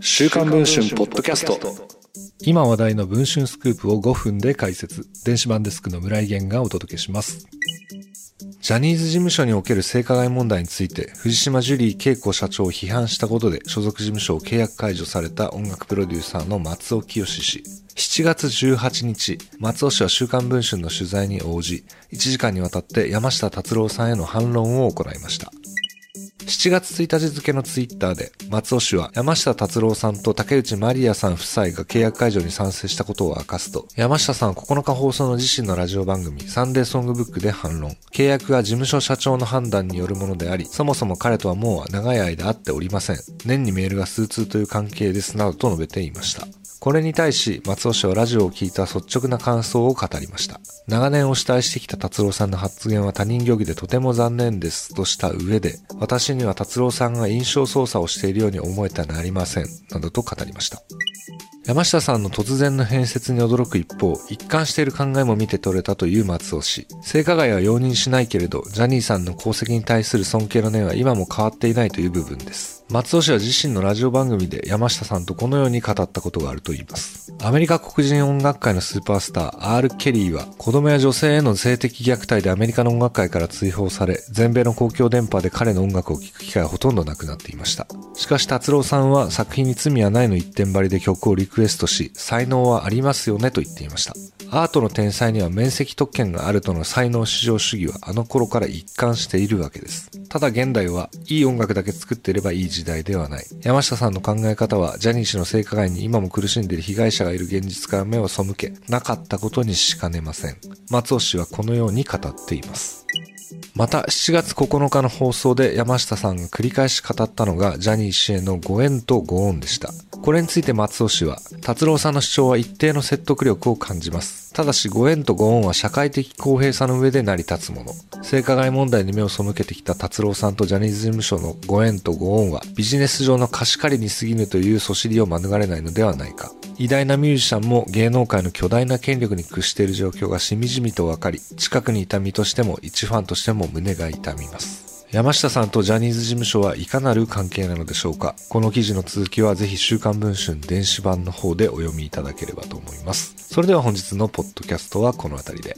週刊文春ポッドキャスト。今話題の文春スクープを5分で解説。電子版デスクの村井源がお届けします。ジャニーズ事務所における性加害問題について藤島ジュリー恵子社長を批判したことで所属事務所を契約解除された音楽プロデューサーの松尾清氏。7月18日、松尾氏は週刊文春の取材に応じ、1時間にわたって山下達郎さんへの反論を行いました。7月1日付のツイッターで、松尾氏は山下達郎さんと竹内まりやさん夫妻が契約解除に賛成したことを明かすと、山下さん9日放送の自身のラジオ番組、サンデーソングブックで反論。契約は事務所社長の判断によるものであり、そもそも彼とはもう長い間会っておりません。年にメールが数通という関係です、などと述べていました。これに対し、松尾氏はラジオを聞いた率直な感想を語りました。長年お慕いしてきた達郎さんの発言は他人行儀でとても残念ですとした上で、私には達郎さんが印象操作をしているように思えてなりません、などと語りました。山下さんの突然の変説に驚く一方、一貫している考えも見て取れたという松尾氏。性加害は容認しないけれど、ジャニーさんの功績に対する尊敬の念は今も変わっていないという部分です。松尾氏は自身のラジオ番組で山下さんとこのように語ったことがあると言います。アメリカ黒人音楽界のスーパースター、R. ケリーは、子供や女性への性的虐待でアメリカの音楽界から追放され、全米の公共電波で彼の音楽を聴く機会はほとんどなくなっていました。しかし達郎さんは作品に罪はないの一点張りで曲をリクエストし、才能はありますよねと言っていました。アートの天才には面積特権があるとの才能至上主義はあの頃から一貫しているわけです。ただ現代はいい音楽だけ作っていればいい時代ではない。山下さんの考え方はジャニー氏の性加害に今も苦しんでいる被害者がいる現実から目を背け、なかったことにしかねません。松尾氏はこのように語っています。また7月9日の放送で山下さんが繰り返し語ったのがジャニー氏へのご縁とご恩でした。これについて松尾氏は、達郎さんの主張は一定の説得力を感じます。ただし、ご縁とご恩は社会的公平さの上で成り立つもの。性加害問題に目を背けてきた達郎さんとジャニーズ事務所のご縁とご恩は、ビジネス上の貸し借りに過ぎぬというそしりを免れないのではないか。偉大なミュージシャンも芸能界の巨大な権力に屈している状況がしみじみとわかり、近くにいた身としても一ファンとしても胸が痛みます。山下さんとジャニーズ事務所はいかなる関係なのでしょうか？この記事の続きはぜひ週刊文春電子版の方でお読みいただければと思います。それでは本日のポッドキャストはこの辺りで。